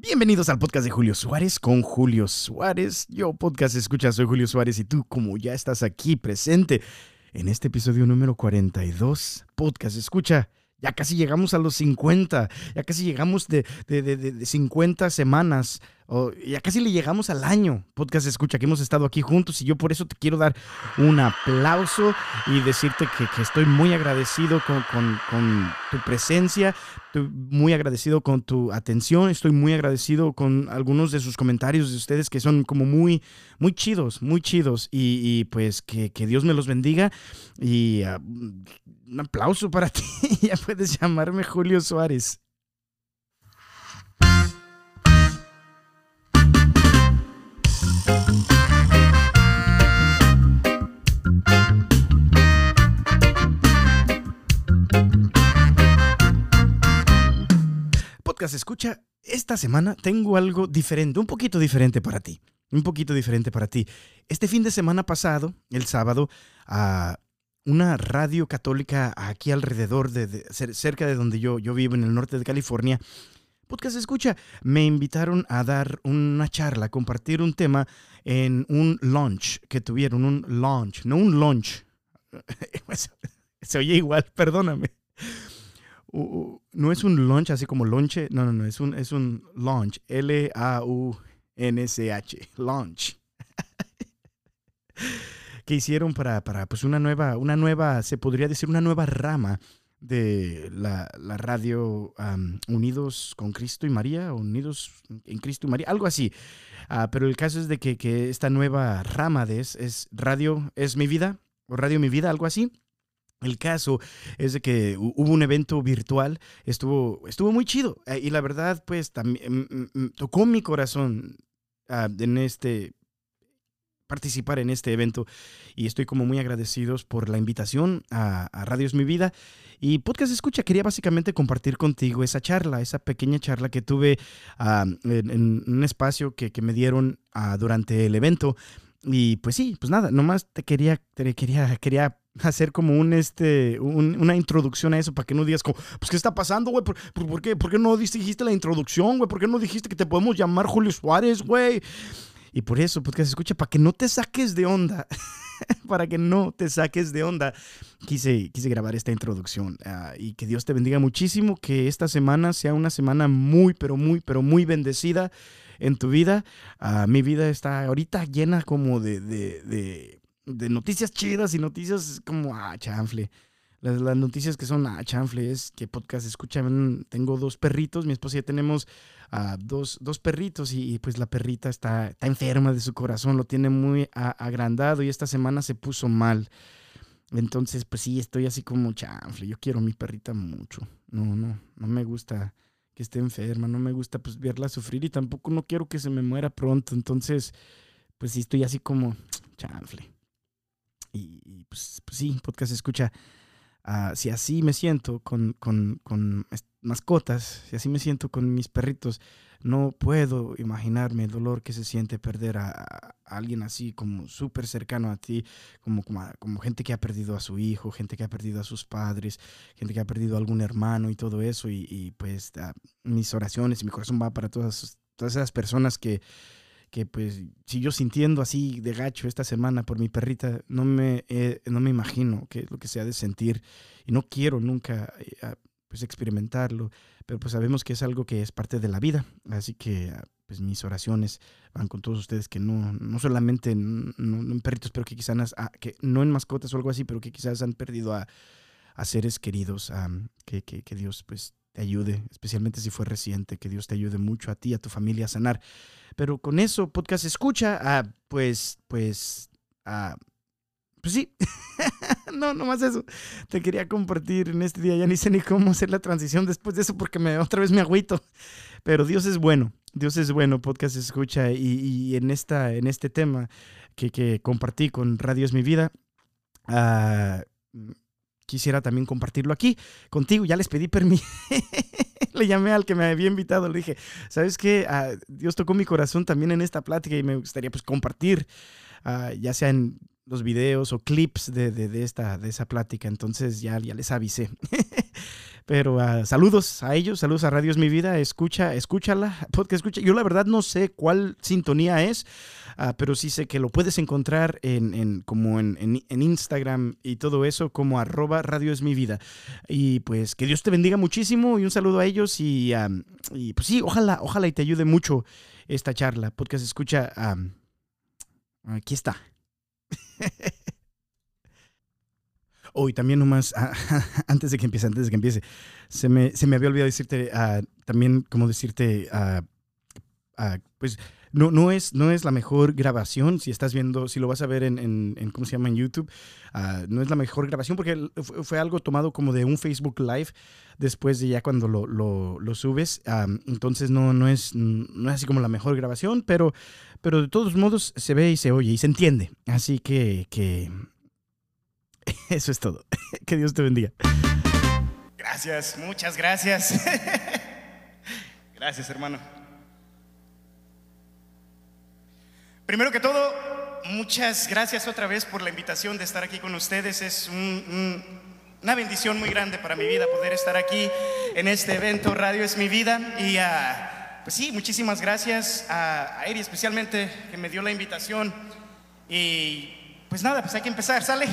Bienvenidos al podcast de Julio Suárez con Julio Suárez. Yo podcast escucha, soy Julio Suárez y tú como ya estás aquí presente en este episodio número 42, podcast escucha. Ya casi llegamos a los 50, ya casi llegamos de, de, de, de 50 semanas Oh, ya casi le llegamos al año, podcast escucha, que hemos estado aquí juntos y yo por eso te quiero dar un aplauso y decirte que, estoy muy agradecido con, tu presencia, muy agradecido con tu atención, estoy muy agradecido con algunos de sus comentarios de ustedes que son como muy, muy chidos, muy chidos y, pues que, Dios me los bendiga y ah, un aplauso para ti, ya puedes llamarme Julio Suárez. Podcast escucha, esta semana tengo algo diferente, un poquito diferente para ti. Un poquito diferente para ti. Este fin de semana pasado, el sábado, a una radio católica aquí alrededor, de, cerca de donde yo, yo vivo, en el norte de California, Podcast Escucha, me invitaron a dar una charla, a compartir un tema en un launch que tuvieron, un launch, no un launch. Se oye igual, perdóname. no es un launch así como lonche, no, no, no, es un, es un launch, L-A-U-N-C-H, launch. que hicieron para, para pues una nueva, una nueva, se podría decir una nueva rama de la, radio Unidos con Cristo y María, Unidos en Cristo y María, algo así. Ah, pero el caso es de que, esta nueva rama de es, es, Radio es mi vida, o Radio mi vida, algo así. El caso es de que hubo un evento virtual, estuvo, estuvo muy chido. Eh, y la verdad, pues también mm, mm, mm, tocó mi corazón ah, en este participar en este evento y estoy como muy agradecidos por la invitación a, Radio es mi vida y Podcast Escucha quería básicamente compartir contigo esa charla, esa pequeña charla que tuve ah, en, un espacio que, me dieron ah, durante el evento. Y pues sí, pues nada, nomás te quería, te quería, quería hacer como un, este, una introducción a eso para que no digas como, pues, ¿qué está pasando, güey? ¿Por, qué, ¿Por qué no dijiste la introducción, güey? ¿Por qué no dijiste que te podemos llamar Julio Suárez, güey? Y por eso, podcast escucha, para que no te saques de onda, para que no te saques de onda, quise, quise grabar esta introducción. Ah, y que Dios te bendiga muchísimo, que esta semana sea una semana muy, pero muy, pero muy bendecida en tu vida. Ah, mi vida está ahorita llena como de, de, de, de noticias chidas y noticias como, ah, chanfle. Las, noticias que son, ah, chanfle, es que podcast escuchan, tengo dos perritos, mi esposa y yo tenemos ah, dos, dos, perritos y, pues la perrita está, está, enferma de su corazón, lo tiene muy agrandado y esta semana se puso mal. Entonces, pues sí, estoy así como chanfle, yo quiero a mi perrita mucho. No, no, no me gusta que esté enferma, no me gusta pues verla sufrir y tampoco no quiero que se me muera pronto. Entonces, pues sí, estoy así como chanfle. Y, y pues, pues sí, podcast escucha Ah, si así me siento con, con, con, mascotas, si así me siento con mis perritos, no puedo imaginarme el dolor que se siente perder a, alguien así como súper cercano a ti, como, como, gente que ha perdido a su hijo, gente que ha perdido a sus padres, gente que ha perdido a algún hermano y todo eso. Y, pues ah, mis oraciones y mi corazón va para todas, todas esas personas que, que pues si yo sintiendo así de gacho esta semana por mi perrita, no me, no me imagino qué es lo que se ha de sentir y no quiero nunca eh, pues experimentarlo, pero pues sabemos que es algo que es parte de la vida, así que ah, pues mis oraciones van con todos ustedes que no, no solamente en, perritos, pero que quizás, ah, que no en mascotas o algo así, pero que quizás han perdido a, a seres queridos, que, que, que Dios pues te ayude, especialmente si fue reciente, que Dios te ayude mucho a ti, a tu familia a sanar. Pero con eso, podcast escucha, ah, pues, pues, ah, pues sí, no, nomás eso. Te quería compartir en este día, ya ni sé ni cómo hacer la transición después de eso porque me, otra vez me agüito. Pero Dios es bueno, Dios es bueno, podcast escucha y, en, esta, en este tema que, que compartí con Radio es mi vida, uh, quisiera también compartirlo aquí contigo. Ya les pedí permiso. le llamé al que me había invitado, le dije, ¿sabes qué? Ah, Dios tocó mi corazón también en esta plática y me gustaría pues compartir, ah, ya sea en los videos o clips de, de, esta, de esa plática. Entonces ya, ya les avisé. Pero ah, saludos a ellos, saludos a Radio es mi vida, escucha, escúchala, podcast escucha. Yo la verdad no sé cuál sintonía es, ah, pero sí sé que lo puedes encontrar en, en como en, en- en Instagram y todo eso como arroba Radio es mi vida. Y pues que Dios te bendiga muchísimo y un saludo a ellos y, y pues sí, ojalá, ojalá y te ayude mucho esta charla. Podcast escucha, aquí está. Hoy también nomás, ah, antes de que empiece, antes de que empiece, se me, se me había olvidado decirte, ah, también como decirte, ah, ah, pues no, no, es, no es la mejor grabación, si estás viendo, si lo vas a ver en, ¿cómo se llama? En YouTube, no es la mejor grabación porque fue, algo tomado como de un Facebook Live después de ya cuando lo, lo- subes, entonces no, no, es, no es así como la mejor grabación, pero, pero de todos modos se ve y se oye y se entiende, así que eso es todo. que Dios te bendiga. Gracias, muchas gracias. gracias, hermano. Primero que todo, muchas gracias otra vez por la invitación de estar aquí con ustedes. Es un- un- una bendición muy grande para mi vida poder estar aquí en este evento Radio es mi vida. Y ah, pues sí, muchísimas gracias a, a Eri especialmente que me dio la invitación. Y pues nada, pues hay que empezar, ¿sale?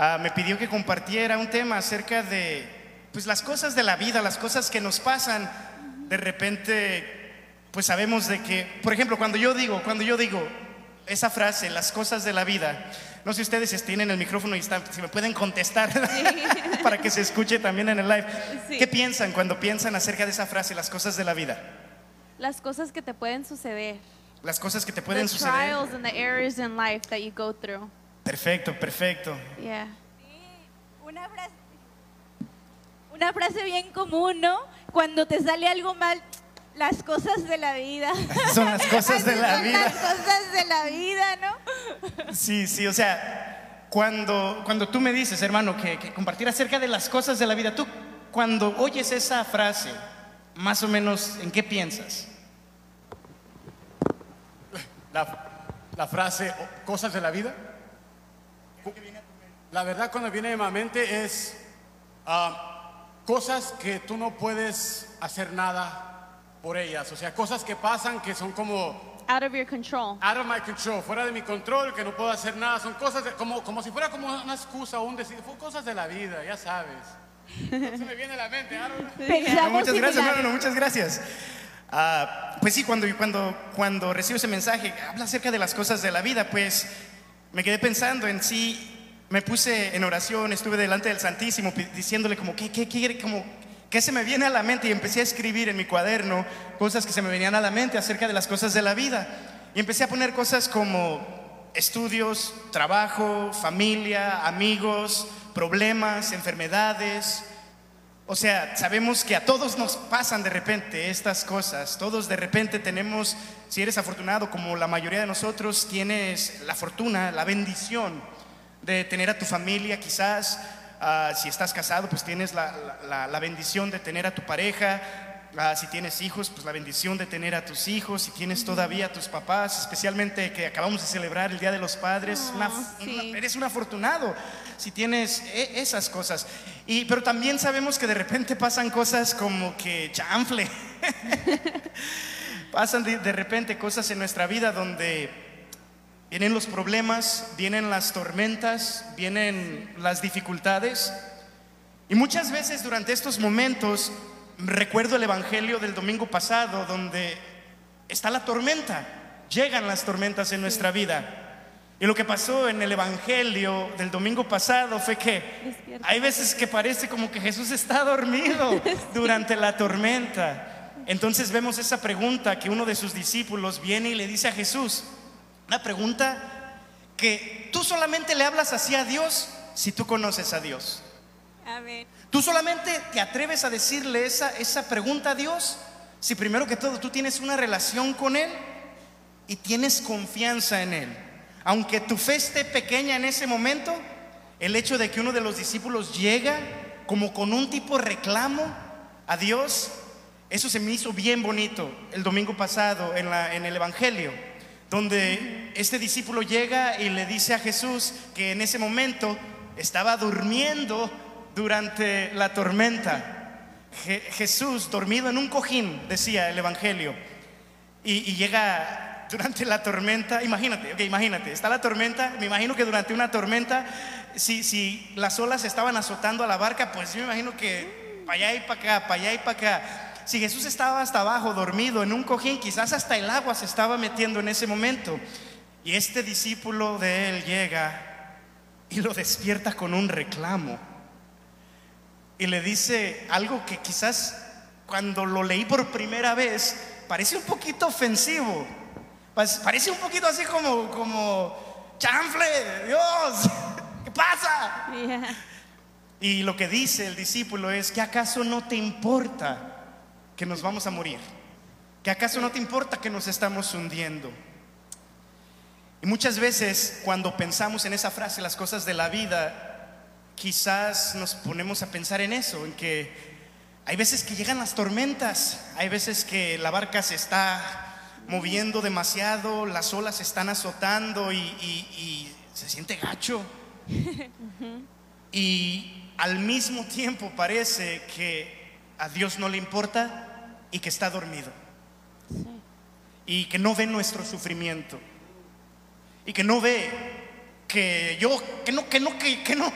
Ah, me pidió que compartiera un tema acerca de pues, las cosas de la vida, las cosas que nos pasan. De repente, pues sabemos de que, por ejemplo, cuando yo digo, cuando yo digo esa frase, las cosas de la vida, no sé si ustedes tienen el micrófono y están, si me pueden contestar para que se escuche también en el live. Sí. ¿Qué piensan cuando piensan acerca de esa frase, las cosas de la vida? Las cosas que te pueden suceder. Las cosas que te pueden the suceder. trials and the errors in life that you go through. Perfecto, perfecto. Yeah. Una frase, una frase bien común, ¿no? Cuando te sale algo mal, las cosas de la vida. Son las cosas de la son vida. Las cosas de la vida, ¿no? Sí, sí, o sea, cuando, cuando tú me dices, hermano, que, que compartir acerca de las cosas de la vida, tú cuando oyes esa frase, más o menos, ¿en qué piensas? La, la frase "O- cosas de la vida. La verdad cuando viene a mi mente es ah, cosas que tú no puedes hacer nada por ellas. O sea, cosas que pasan que son como Out of your control. out of my control, fuera de mi control, que no puedo hacer nada. Son cosas de- como, como si fuera como una excusa o un decir, fue cosas de la vida, ya sabes. No se me viene a la mente. I don't know. No, muchas gracias, hermano, muchas gracias. Ah, pues sí, cuando, cuando, cuando recibo ese mensaje, habla acerca de las cosas de la vida, pues me quedé pensando en sí, me puse en oración, estuve delante del Santísimo diciéndole como, ¿qué, qué quiere? Como, ¿qué se me viene a la mente? Y empecé a escribir en mi cuaderno cosas que se me venían a la mente acerca de las cosas de la vida. Y empecé a poner cosas como estudios, trabajo, familia, amigos, problemas, enfermedades, o sea, sabemos que a todos nos pasan de repente estas cosas. Todos de repente tenemos, si eres afortunado como la mayoría de nosotros, tienes la fortuna, la bendición de tener a tu familia quizás. Ah, si estás casado, pues tienes la, la- bendición de tener a tu pareja. Ah, si tienes hijos, pues la bendición de tener a tus hijos. Si tienes todavía a tus papás, especialmente que acabamos de celebrar el Día de los Padres, una- sí. una- eres un afortunado si tienes e- esas cosas. Y, pero también sabemos que de repente pasan cosas como que chanfle. pasan de, de repente cosas en nuestra vida donde vienen los problemas, vienen las tormentas, vienen las dificultades. Y muchas veces durante estos momentos recuerdo el Evangelio del domingo pasado donde está la tormenta, llegan las tormentas en nuestra vida. Y lo que pasó en el Evangelio del domingo pasado fue que hay veces que parece como que Jesús está dormido durante la tormenta. Entonces vemos esa pregunta que uno de sus discípulos viene y le dice a Jesús, una pregunta que tú solamente le hablas así a Dios si tú conoces a Dios. Amén. Tú solamente te atreves a decirle esa, esa pregunta a Dios si primero que todo tú tienes una relación con Él y tienes confianza en Él. Aunque tu fe esté pequeña en ese momento, el hecho de que uno de los discípulos llega como con un tipo de reclamo a Dios, eso se me hizo bien bonito el domingo pasado en, la- en el Evangelio, donde este discípulo llega y le dice a Jesús que en ese momento estaba durmiendo durante la tormenta. Je- Jesús dormido en un cojín, decía el Evangelio, y, y llega durante la tormenta, imagínate, ok, imagínate, está la tormenta, me imagino que durante una tormenta, si, si las olas estaban azotando a la barca, pues yo me imagino que para allá y para acá, para allá y para acá. Si Jesús estaba hasta abajo, dormido en un cojín, quizás hasta el agua se estaba metiendo en ese momento. Y este discípulo de él llega y lo despierta con un reclamo. Y le dice algo que quizás cuando lo leí por primera vez parece un poquito ofensivo. Parece un poquito así como, como, chanfle, Dios, ¿qué pasa? Yeah. Y lo que dice el discípulo es, ¿que acaso no te importa que nos vamos a morir? ¿Que acaso no te importa que nos estamos hundiendo? Y muchas veces cuando pensamos en esa frase, las cosas de la vida, quizás nos ponemos a pensar en eso, en que hay veces que llegan las tormentas, hay veces que la barca se está moviendo demasiado, las olas se están azotando y, y- y se siente gacho. Y al mismo tiempo parece que a Dios no le importa y que está dormido. Y que no ve nuestro sufrimiento. Y que no ve que yo, que no, que no, que, que no,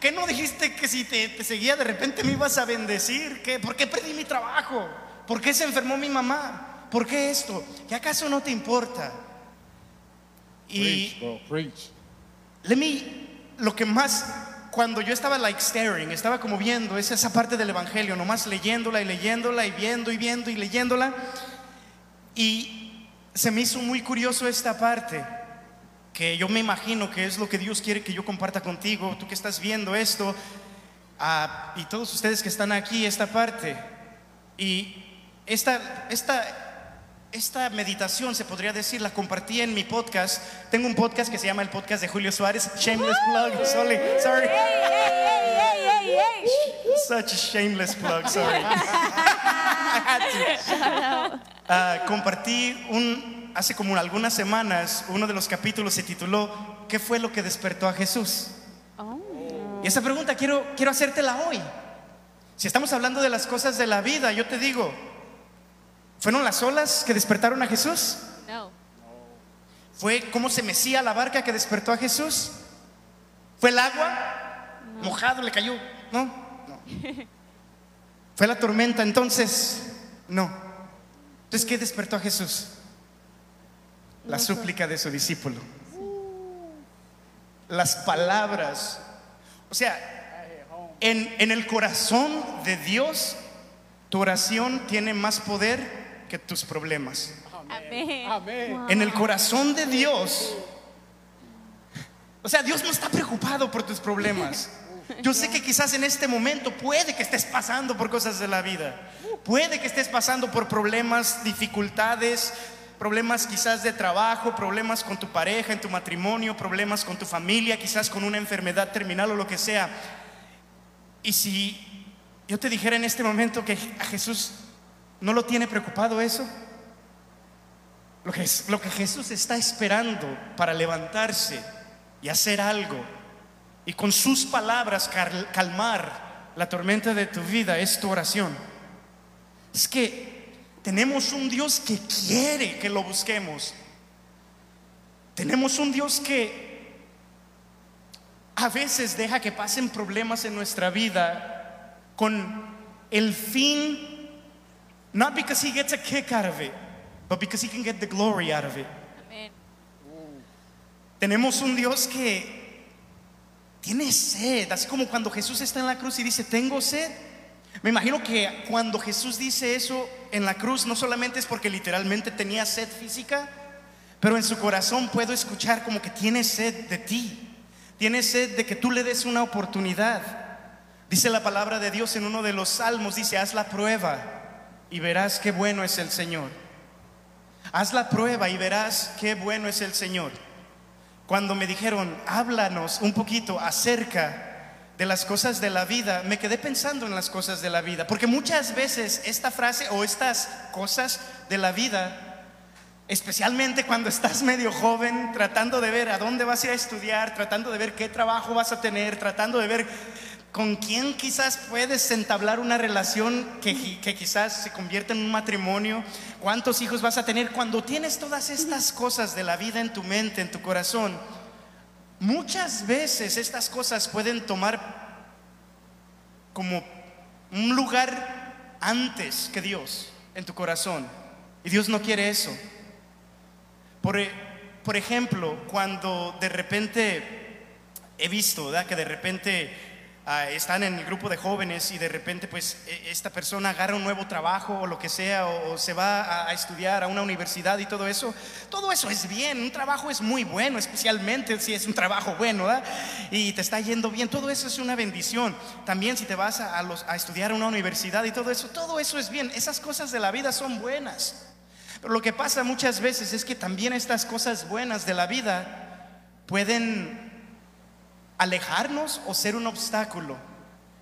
que no dijiste que si te, te seguía de repente me ibas a bendecir. Que, ¿Por qué perdí mi trabajo? ¿Por qué se enfermó mi mamá? ¿Por qué esto? ¿Que acaso no te importa? Y Preach, bro, preach. Let me, lo que más, cuando yo estaba like staring, estaba como viendo, es esa parte del Evangelio, nomás leyéndola y leyéndola y viendo y viendo y leyéndola. Y se me hizo muy curioso esta parte, que yo me imagino que es lo que Dios quiere que yo comparta contigo, tú que estás viendo esto, ah, y todos ustedes que están aquí, esta parte. Y esta, esta, esta meditación, se podría decir, la compartí en mi podcast. Tengo un podcast que se llama el podcast de Julio Suárez. Shameless plug. Sorry, sorry. Such a shameless plug, sorry. Ah, compartí un, hace como algunas semanas, uno de los capítulos se tituló ¿Qué fue lo que despertó a Jesús? Y esa pregunta quiero, quiero hacértela hoy. Si estamos hablando de las cosas de la vida, yo te digo, ¿fueron las olas que despertaron a Jesús? No. ¿Fue cómo se mecía la barca que despertó a Jesús? ¿Fue el agua? Mojado le cayó. No, no. ¿Fue la tormenta entonces? No. Entonces, ¿qué despertó a Jesús? La súplica de su discípulo. Las palabras. O sea, en, en el corazón de Dios, tu oración tiene más poder que tus problemas. Amén. Amén. En el corazón de Dios. O sea, Dios no está preocupado por tus problemas. Yo sé que quizás en este momento puede que estés pasando por cosas de la vida. Puede que estés pasando por problemas, dificultades, problemas quizás de trabajo, problemas con tu pareja, en tu matrimonio, problemas con tu familia, quizás con una enfermedad terminal o lo que sea. Y si yo te dijera en este momento que a Jesús no lo tiene preocupado eso, lo que, Jesús está esperando para levantarse y hacer algo y con sus palabras cal- calmar la tormenta de tu vida es tu oración. Es que tenemos un Dios que quiere que lo busquemos. Tenemos un Dios que a veces deja que pasen problemas en nuestra vida con el fin, not because he gets a kick out of it, but because he can get the glory out of it. Amén. Tenemos un Dios que tiene sed, así como cuando Jesús está en la cruz y dice, tengo sed. Me imagino que cuando Jesús dice eso en la cruz, no solamente es porque literalmente tenía sed física, pero en su corazón puedo escuchar como que tiene sed de ti, tiene sed de que tú le des una oportunidad. Dice la palabra de Dios en uno de los salmos, dice, haz la prueba y verás qué bueno es el Señor. Haz la prueba y verás qué bueno es el Señor. Cuando me dijeron, háblanos un poquito acerca de las cosas de la vida, me quedé pensando en las cosas de la vida, porque muchas veces esta frase o estas cosas de la vida, especialmente cuando estás medio joven, tratando de ver a dónde vas a estudiar, tratando de ver qué trabajo vas a tener, tratando de ver con quién quizás puedes entablar una relación que, que quizás se convierta en un matrimonio, cuántos hijos vas a tener. Cuando tienes todas estas cosas de la vida en tu mente, en tu corazón, muchas veces estas cosas pueden tomar como un lugar antes que Dios en tu corazón. Y Dios no quiere eso. Por, e- por ejemplo, cuando de repente he visto ¿verdad? que de repente ah, están en el grupo de jóvenes y de repente pues e- esta persona agarra un nuevo trabajo o lo que sea o, se va a, estudiar a una universidad y todo eso, todo eso es bien, un trabajo es muy bueno, especialmente si es un trabajo bueno y te está yendo bien, todo eso es una bendición. También si te vas a, a los- a estudiar a una universidad y todo eso, todo eso es bien, esas cosas de la vida son buenas. Pero lo que pasa muchas veces es que también estas cosas buenas de la vida pueden alejarnos o ser un obstáculo.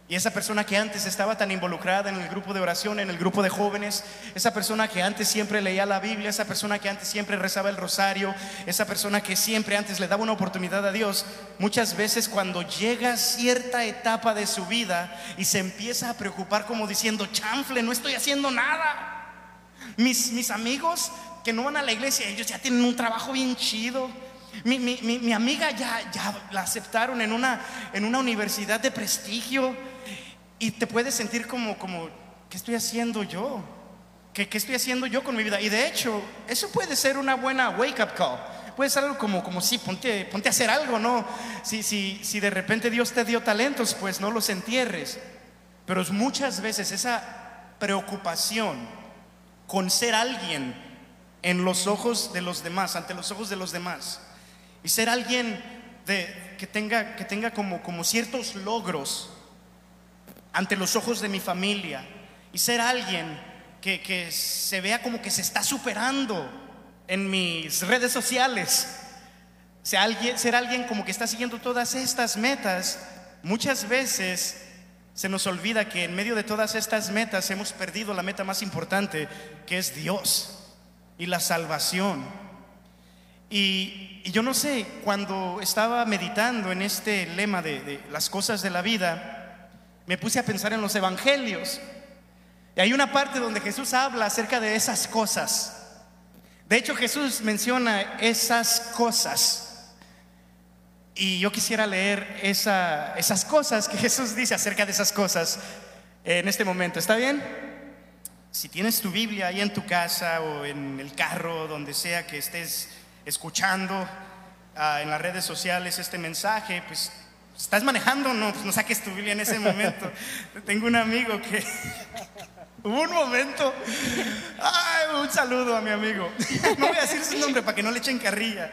Y esa persona que antes estaba tan involucrada en el grupo de oración, en el grupo de jóvenes, esa persona que antes siempre leía la Biblia, esa persona que antes siempre rezaba el rosario, esa persona que siempre antes le daba una oportunidad a Dios, muchas veces cuando llega cierta etapa de su vida y se empieza a preocupar como diciendo, chanfle, no estoy haciendo nada. Mis, mis amigos que no van a la iglesia, ellos ya tienen un trabajo bien chido. Mi, mi- mi- mi amiga ya, ya la aceptaron en una, en una universidad de prestigio y te puedes sentir como, como ¿qué estoy haciendo yo? ¿Qué, ¿Qué estoy haciendo yo con mi vida? Y de hecho, eso puede ser una buena wake up call. Puede ser algo como, como sí, ponte, ponte a hacer algo, ¿no? Si, si, si de repente Dios te dio talentos, pues no los entierres. Pero muchas veces esa preocupación con ser alguien en los ojos de los demás, ante los ojos de los demás. Y ser alguien que tenga, que tenga como, como ciertos logros ante los ojos de mi familia. Y ser alguien que, que se vea como que se está superando en mis redes sociales. Ser alguien, ser alguien como que está siguiendo todas estas metas, muchas veces se nos olvida que en medio de todas estas metas hemos perdido la meta más importante, que es Dios y la salvación. Y, y yo no sé, cuando estaba meditando en este lema de, de las cosas de la vida, me puse a pensar en los evangelios. Y hay una parte donde Jesús habla acerca de esas cosas. De hecho, Jesús menciona esas cosas. Y yo quisiera leer esa- esas cosas que Jesús dice acerca de esas cosas en este momento. ¿Está bien? Si tienes tu Biblia ahí en tu casa o en el carro, donde sea que estés escuchando ah, en las redes sociales este mensaje, pues estás manejando, no, pues no saques tu Biblia en ese momento. Tengo un amigo que hubo un momento, ay, un saludo a mi amigo. No voy a decir su nombre para que no le echen carrilla.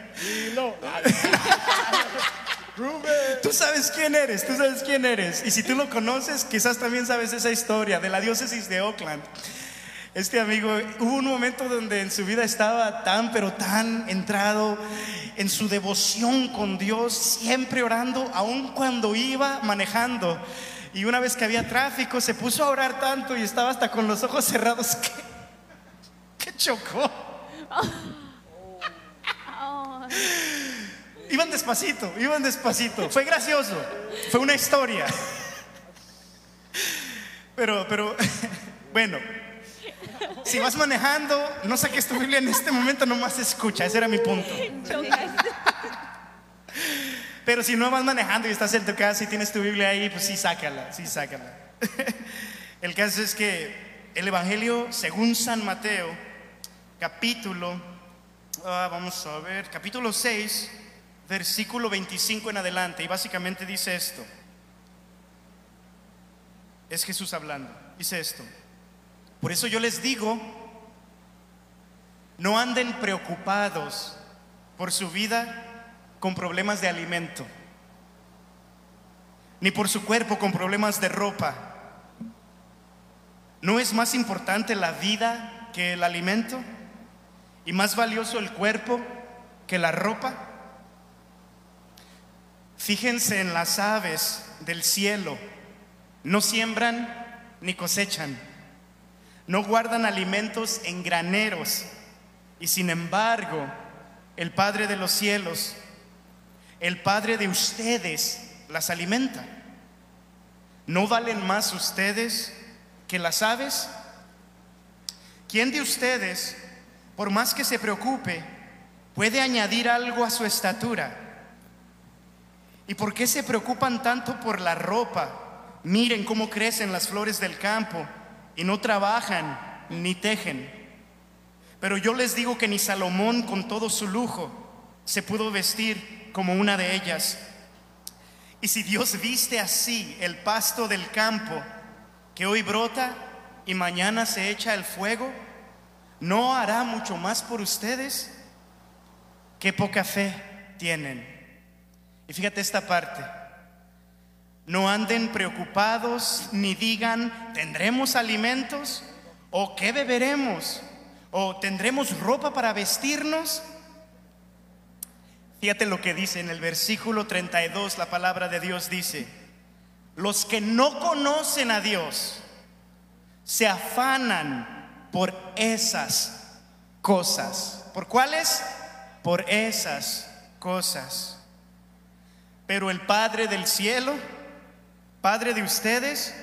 Tú sabes quién eres, tú sabes quién eres. Y si tú lo conoces, quizás también sabes esa historia de la diócesis de Oakland. Este amigo, hubo un momento donde en su vida estaba tan, pero tan entrado en su devoción con Dios, siempre orando, aun cuando iba manejando. Y una vez que había tráfico, se puso a orar tanto y estaba hasta con los ojos cerrados que, que chocó. Iban despacito, iban despacito. Fue gracioso, fue una historia. Pero, pero, bueno, si vas manejando, no saques tu Biblia en este momento, nomás escucha, ese era mi punto. Pero si no vas manejando y estás en tu casa y tienes tu Biblia ahí, pues sí, sácala, sí, sácala. El caso es que el Evangelio, según San Mateo, capítulo, ah, vamos a ver, capítulo 6, versículo 25 en adelante, y básicamente dice esto. Es Jesús hablando, dice esto. Por eso yo les digo, no anden preocupados por su vida con problemas de alimento, ni por su cuerpo con problemas de ropa. ¿No es más importante la vida que el alimento? ¿Y más valioso el cuerpo que la ropa? Fíjense en las aves del cielo. No siembran ni cosechan. No guardan alimentos en graneros. Y sin embargo, el Padre de los cielos, el Padre de ustedes, las alimenta. ¿No valen más ustedes que las aves? ¿Quién de ustedes, por más que se preocupe, puede añadir algo a su estatura? ¿Y por qué se preocupan tanto por la ropa? Miren cómo crecen las flores del campo y no trabajan ni tejen. Pero yo les digo que ni Salomón con todo su lujo se pudo vestir como una de ellas. Y si Dios viste así el pasto del campo que hoy brota y mañana se echa el fuego, ¿no hará mucho más por ustedes? Qué poca fe tienen. Y fíjate esta parte. No anden preocupados ni digan, ¿tendremos alimentos? ¿O qué beberemos? ¿O tendremos ropa para vestirnos? Fíjate lo que dice en el versículo 32, la palabra de Dios dice, los que no conocen a Dios se afanan por esas cosas. ¿Por cuáles? Por esas cosas. Pero el Padre del cielo, Padre de ustedes,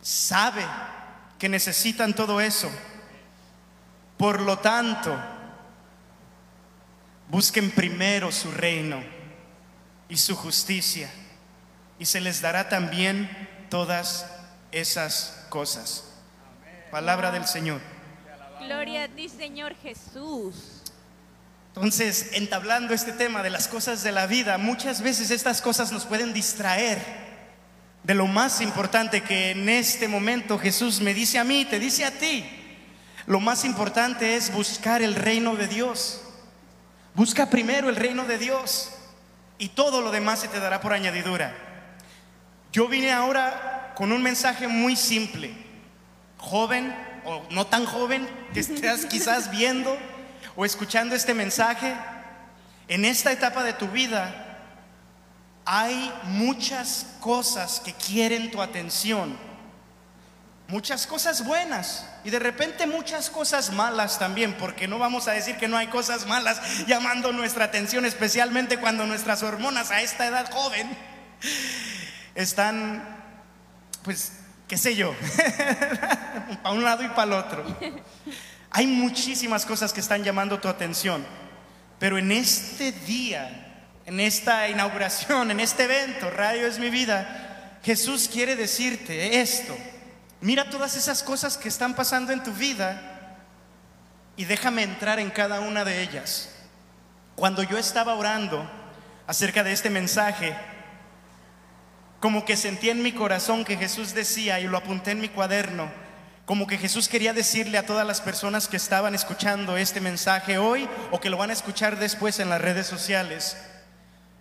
sabe que necesitan todo eso. Por lo tanto, busquen primero su reino y su justicia y se les dará también todas esas cosas. Palabra del Señor. Gloria a ti, Señor Jesús. Entonces, entablando este tema de las cosas de la vida, muchas veces estas cosas nos pueden distraer de lo más importante que en este momento Jesús me dice a mí, te dice a ti. Lo más importante es buscar el reino de Dios. Busca primero el reino de Dios y todo lo demás se te dará por añadidura. Yo vine ahora con un mensaje muy simple. Joven o no tan joven que estés quizás viendo o escuchando este mensaje, en esta etapa de tu vida hay muchas cosas que quieren tu atención. Muchas cosas buenas y de repente muchas cosas malas también, porque no vamos a decir que no hay cosas malas llamando nuestra atención, especialmente cuando nuestras hormonas a esta edad joven están, pues, qué sé yo, para un lado y para el otro. Hay muchísimas cosas que están llamando tu atención, pero en este día, en esta inauguración, en este evento, Radio es mi vida, Jesús quiere decirte esto. Mira todas esas cosas que están pasando en tu vida y déjame entrar en cada una de ellas. Cuando yo estaba orando acerca de este mensaje, como que sentí en mi corazón que Jesús decía, y lo apunté en mi cuaderno, como que Jesús quería decirle a todas las personas que estaban escuchando este mensaje hoy o que lo van a escuchar después en las redes sociales,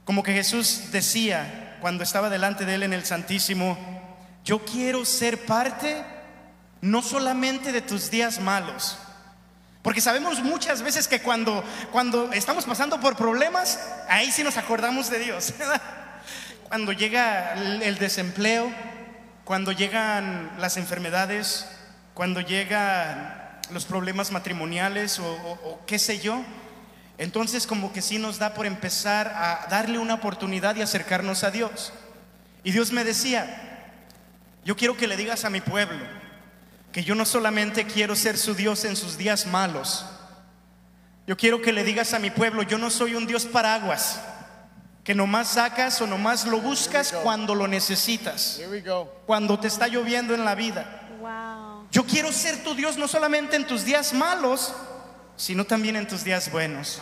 como que Jesús decía cuando estaba delante de él en el Santísimo, yo quiero ser parte no solamente de tus días malos, porque sabemos muchas veces que cuando, cuando estamos pasando por problemas, ahí sí nos acordamos de Dios. Cuando llega el desempleo, cuando llegan las enfermedades, cuando llegan los problemas matrimoniales o, o, o, qué sé yo, entonces como que sí nos da por empezar a darle una oportunidad y acercarnos a Dios. Y Dios me decía, yo quiero que le digas a mi pueblo que yo no solamente quiero ser su Dios en sus días malos, yo quiero que le digas a mi pueblo, yo no soy un Dios paraguas que nomás sacas o nomás lo buscas cuando lo necesitas, cuando te está lloviendo en la vida. Wow. Yo quiero ser tu Dios no solamente en tus días malos, sino también en tus días buenos.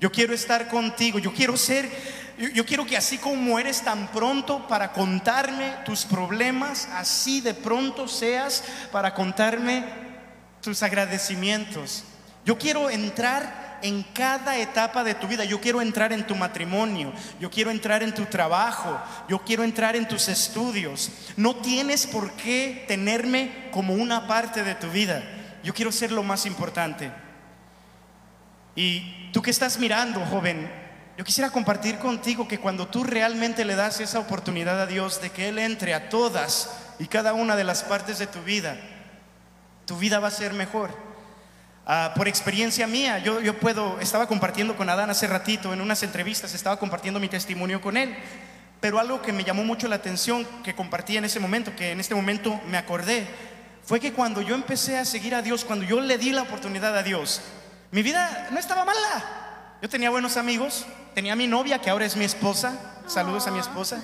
Yo quiero estar contigo, yo quiero ser, yo, yo, quiero que así como eres tan pronto para contarme tus problemas, así de pronto seas para contarme tus agradecimientos. Yo quiero entrar en cada etapa de tu vida. Yo quiero entrar en tu matrimonio, yo quiero entrar en tu trabajo, yo quiero entrar en tus estudios. No tienes por qué tenerme como una parte de tu vida. Yo quiero ser lo más importante. Y tú que estás mirando, joven, yo quisiera compartir contigo que cuando tú realmente le das esa oportunidad a Dios de que Él entre a todas y cada una de las partes de tu vida, tu vida va a ser mejor. Uh, por experiencia mía, yo, yo, puedo, estaba compartiendo con Adán hace ratito en unas entrevistas, estaba compartiendo mi testimonio con él. Pero algo que me llamó mucho la atención, que compartí en ese momento, que en este momento me acordé, fue que cuando yo empecé a seguir a Dios, cuando yo le di la oportunidad a Dios, mi vida no estaba mala. Yo tenía buenos amigos, tenía a mi novia, que ahora es mi esposa, saludos a mi esposa,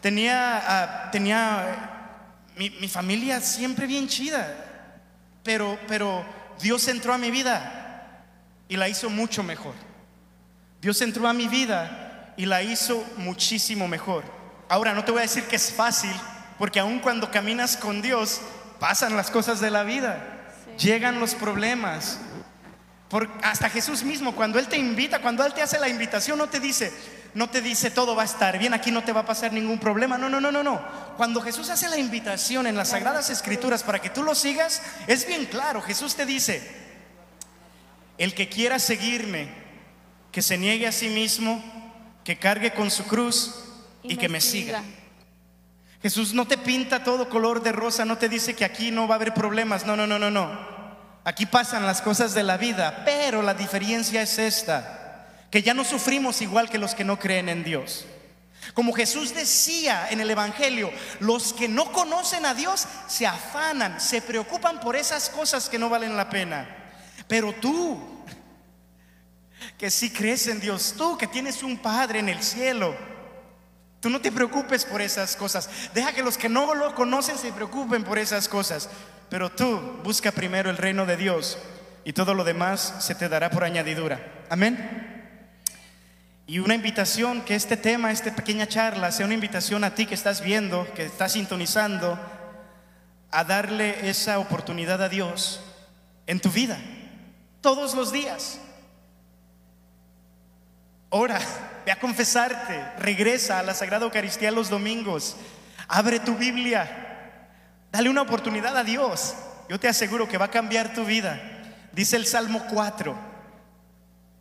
tenía, ah, tenía eh, mi, mi familia siempre bien chida, pero, pero Dios entró a mi vida y la hizo mucho mejor. Dios entró a mi vida y la hizo muchísimo mejor. Ahora, no te voy a decir que es fácil, porque aun cuando caminas con Dios, pasan las cosas de la vida, llegan los problemas. Por- hasta Jesús mismo, cuando Él te invita, cuando Él te hace la invitación, no te dice, no te dice todo va a estar bien, aquí no te va a pasar ningún problema. No, no, no, no, no. Cuando Jesús hace la invitación en las Sagradas Escrituras para que tú lo sigas, es bien claro. Jesús te dice, el que quiera seguirme, que se niegue a sí mismo, que cargue con su cruz y, que me siga. Jesús no te pinta todo color de rosa, no te dice que aquí no va a haber problemas. No, no, no, no, no. Aquí pasan las cosas de la vida, pero la diferencia es esta, que ya no sufrimos igual que los que no creen en Dios. Como Jesús decía en el Evangelio, los que no conocen a Dios se afanan, se preocupan por esas cosas que no valen la pena. Pero tú, que sí crees en Dios, tú que tienes un Padre en el cielo, tú no te preocupes por esas cosas. Deja que los que no lo conocen se preocupen por esas cosas. Pero tú busca primero el reino de Dios y todo lo demás se te dará por añadidura. Amén. Y una invitación, que este tema, esta pequeña charla, sea una invitación a ti que estás viendo, que estás sintonizando, a darle esa oportunidad a Dios en tu vida, todos los días. Ora, ve a confesarte, regresa a la Sagrada Eucaristía los domingos, abre tu Biblia, dale una oportunidad a Dios. Yo te aseguro que va a cambiar tu vida. Dice el Salmo 4,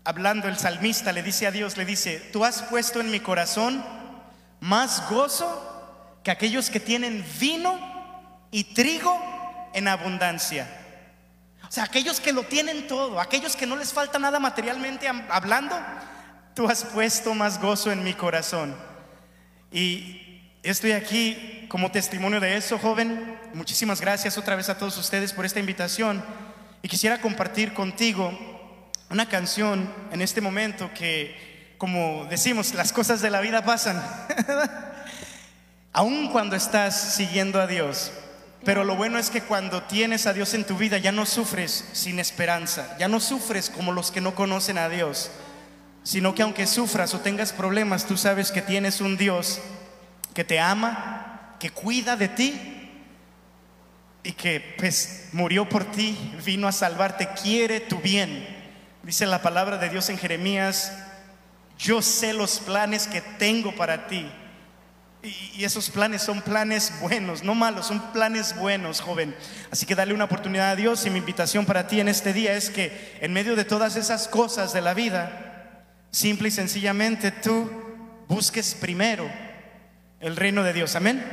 hablando el salmista, le dice a Dios, le dice, tú has puesto en mi corazón más gozo que aquellos que tienen vino y trigo en abundancia. O sea, aquellos que lo tienen todo, aquellos que no les falta nada materialmente hablando, tú has puesto más gozo en mi corazón. Y estoy aquí como testimonio de eso, joven. Muchísimas gracias otra vez a todos ustedes por esta invitación. Y quisiera compartir contigo una canción en este momento que, como decimos, las cosas de la vida pasan. Aun cuando estás siguiendo a Dios. Pero lo bueno es que cuando tienes a Dios en tu vida ya no sufres sin esperanza, ya no sufres como los que no conocen a Dios, sino que aunque sufras o tengas problemas, tú sabes que tienes un Dios que te ama, que cuida de ti y que pues murió por ti, vino a salvarte, quiere tu bien. Dice la palabra de Dios en Jeremías, yo sé los planes que tengo para ti. Y esos planes son planes buenos, no malos, son planes buenos, joven. Así que dale una oportunidad a Dios y mi invitación para ti en este día es que en medio de todas esas cosas de la vida, simple y sencillamente tú busques primero el reino de Dios. Amén.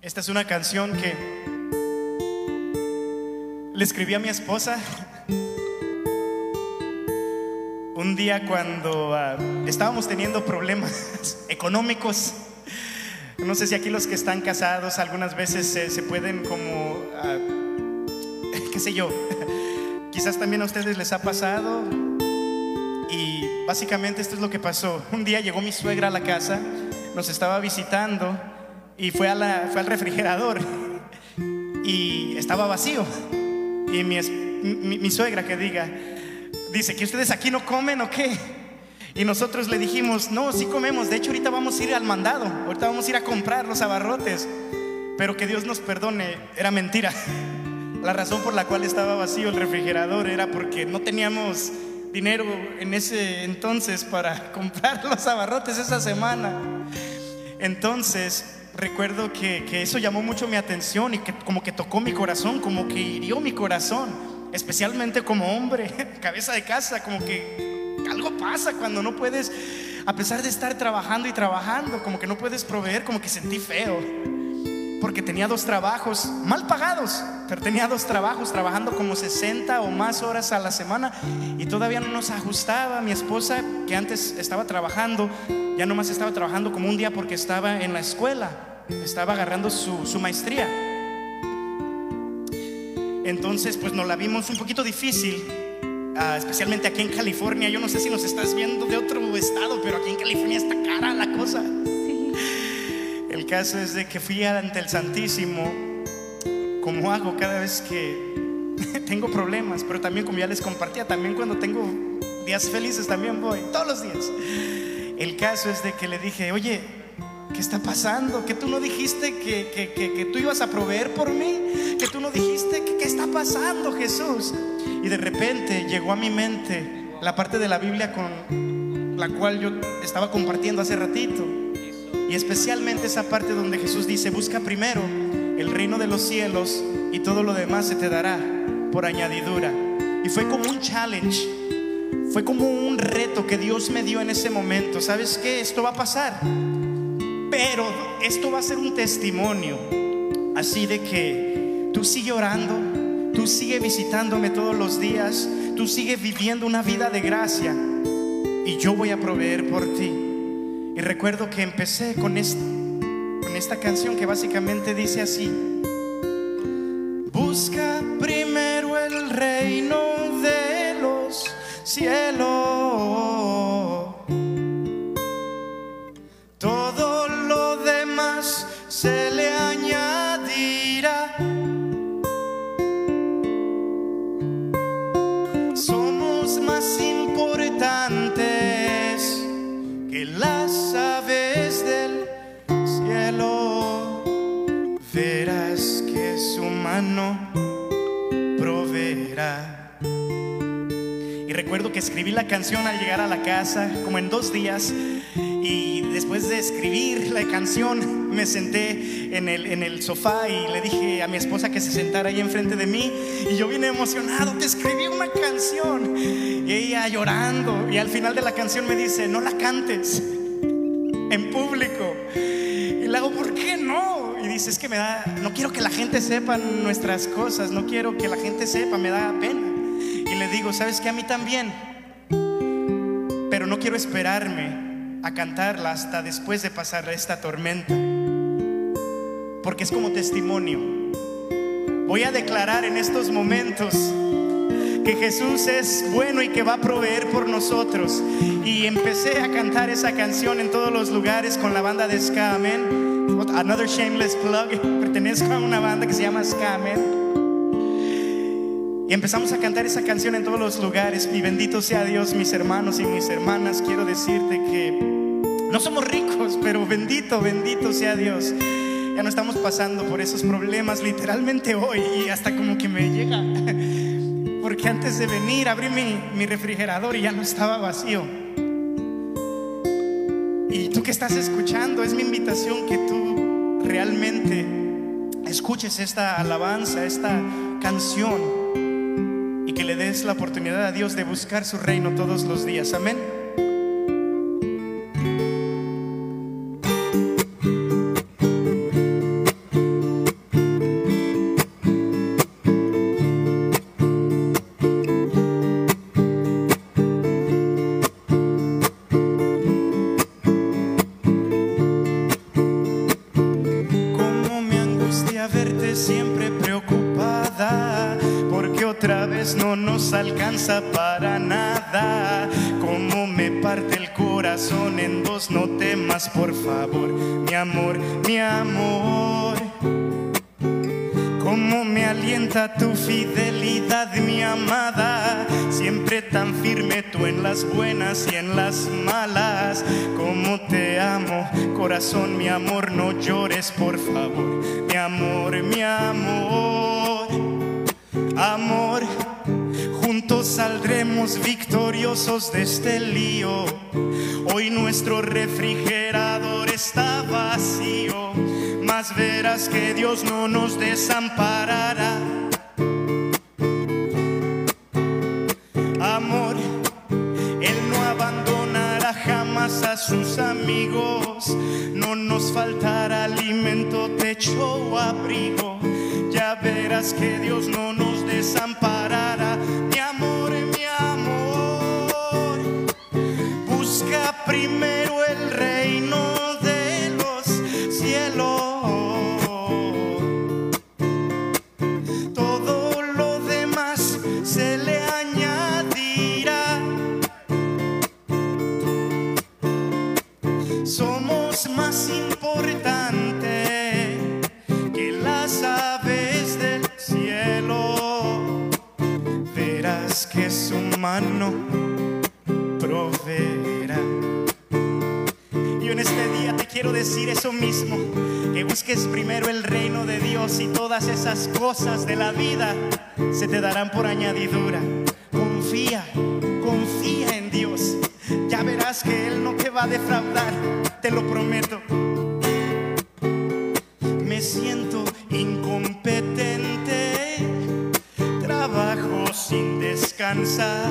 Esta es una canción que le escribí a mi esposa un día cuando ah, estábamos teniendo problemas económicos. No sé si aquí los que están casados algunas veces se, pueden como, ah, qué sé yo, quizás también a ustedes les ha pasado. Y básicamente esto es lo que pasó. Un día llegó mi suegra a la casa, nos estaba visitando y fue, al refrigerador y estaba vacío. Y mi suegra que diga, dice que ustedes aquí no comen o qué. Y nosotros le dijimos, no, sí comemos. De hecho, ahorita vamos a ir al mandado. Ahorita vamos a ir a comprar los abarrotes. Pero que Dios nos perdone, era mentira. La razón por la cual estaba vacío el refrigerador era porque no teníamos dinero en ese entonces para comprar los abarrotes esa semana. Entonces, recuerdo que, que eso llamó mucho mi atención y que como que tocó mi corazón, como que hirió mi corazón. Especialmente como hombre, cabeza de casa, como que algo pasa cuando no puedes, a pesar de estar trabajando y trabajando, como que no puedes proveer, como que sentí feo. Porque tenía dos trabajos, mal pagados, pero tenía dos trabajos, trabajando como 60 o más horas a la semana y todavía no nos ajustaba. Mi esposa, que antes estaba trabajando, ya nomás estaba trabajando como un día porque estaba en la escuela, estaba agarrando su, su maestría. Entonces, pues nos la vimos un poquito difícil, ah, especialmente aquí en California. Yo no sé si nos estás viendo de otro estado, pero aquí en California está cara la cosa. El caso es de que fui ante el Santísimo, como hago cada vez que tengo problemas, pero también como ya les compartía, también cuando tengo días felices también voy, todos los días. El caso es de que le dije, oye, ¿qué está pasando? Que tú no dijiste que, que- que- tú ibas a proveer por mí, que tú no dijiste qué está pasando, Jesús. Y de repente llegó a mi mente la parte de la Biblia con la cual yo estaba compartiendo hace ratito. Y especialmente esa parte donde Jesús dice, busca primero el reino de los cielos y todo lo demás se te dará por añadidura. Y fue como un challenge, fue como un reto que Dios me dio en ese momento. ¿Sabes qué? Esto va a pasar. Pero esto va a ser un testimonio. Así de que tú sigue orando, tú sigue visitándome todos los días, tú sigue viviendo una vida de gracia y yo voy a proveer por ti. Y recuerdo que empecé con, est- con esta canción que básicamente dice así. Busca primero el reino de los cielos. Escribí la canción al llegar a la casa, como en dos días. Y después de escribir la canción, me senté en el, en el sofá y le dije a mi esposa que se sentara ahí enfrente de mí. Y yo vine emocionado, te escribí una canción. Y ella llorando. Y al final de la canción me dice, no la cantes en público. Y le hago, ¿por qué no? Y dice, es que me da, no quiero que la gente sepa nuestras cosas, no quiero que la gente sepa, me da pena. Y le digo, ¿sabes que A mí también. Quiero esperarme a cantarla hasta después de pasar esta tormenta. Porque es como testimonio. Voy a declarar en estos momentos que Jesús es bueno y que va a proveer por nosotros. Y empecé a cantar esa canción en todos los lugares con la banda de Ska Amen. Another shameless plug. Pertenezco a una banda que se llama Ska. Empezamos a cantar esa canción en todos los lugares. Y bendito sea Dios, mis hermanos y mis hermanas. Quiero decirte que no somos ricos, pero bendito, bendito sea Dios. Ya no estamos pasando por esos problemas literalmente hoy y hasta como que me llega. Porque antes de venir abrí mi, mi refrigerador y ya no estaba vacío. Y tú que estás escuchando, es mi invitación que tú realmente escuches esta alabanza, esta canción des la oportunidad a Dios de buscar su reino todos los días. Amén. Las buenas y en las malas. Cómo te amo, corazón, mi amor, no llores, por favor. Mi amor, mi amor. Amor, juntos saldremos victoriosos de este lío. Hoy nuestro refrigerador está vacío, mas verás que Dios no nos desamparará. A sus amigos. No nos faltará alimento, techo o abrigo. Ya verás que Dios no nos desamparará. Decir eso mismo, que busques primero el reino de Dios y todas esas cosas de la vida se te darán por añadidura. Confía, confía en Dios. Ya verás que Él no te va a defraudar, te lo prometo. Me siento incompetente, trabajo sin descansar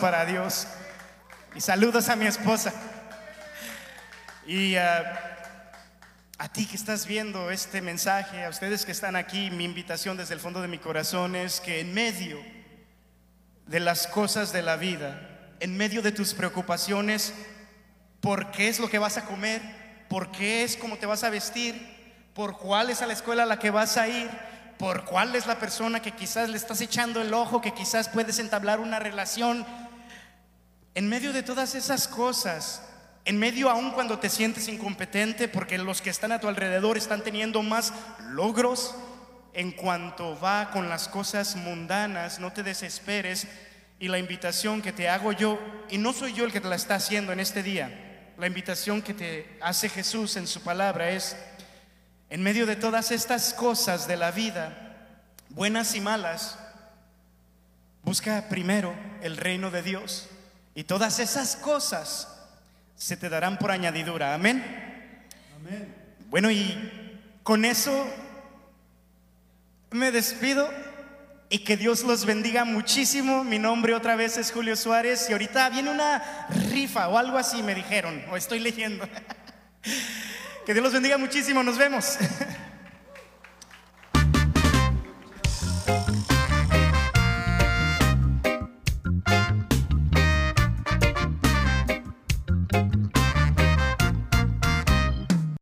para Dios. Y saludos a mi esposa. Y ah, a ti que estás viendo este mensaje, a ustedes que están aquí, mi invitación desde el fondo de mi corazón es que en medio de las cosas de la vida, en medio de tus preocupaciones, por qué es lo que vas a comer, por qué es cómo te vas a vestir, por cuál es a la escuela a la que vas a ir, por cuál es la persona que quizás le estás echando el ojo, que quizás puedes entablar una relación. En medio de todas esas cosas, en medio aún cuando te sientes incompetente, porque los que están a tu alrededor están teniendo más logros en cuanto va con las cosas mundanas, no te desesperes. Y la invitación que te hago yo, y no soy yo el que te la está haciendo en este día, la invitación que te hace Jesús en su palabra es, en medio de todas estas cosas de la vida, buenas y malas, busca primero el reino de Dios y todas esas cosas se te darán por añadidura. Amén. Bueno, y con eso me despido y que Dios los bendiga muchísimo. Mi nombre otra vez es Julio Suárez y ahorita viene una rifa o algo así, me dijeron, o estoy leyendo. Que Dios los bendiga muchísimo, nos vemos.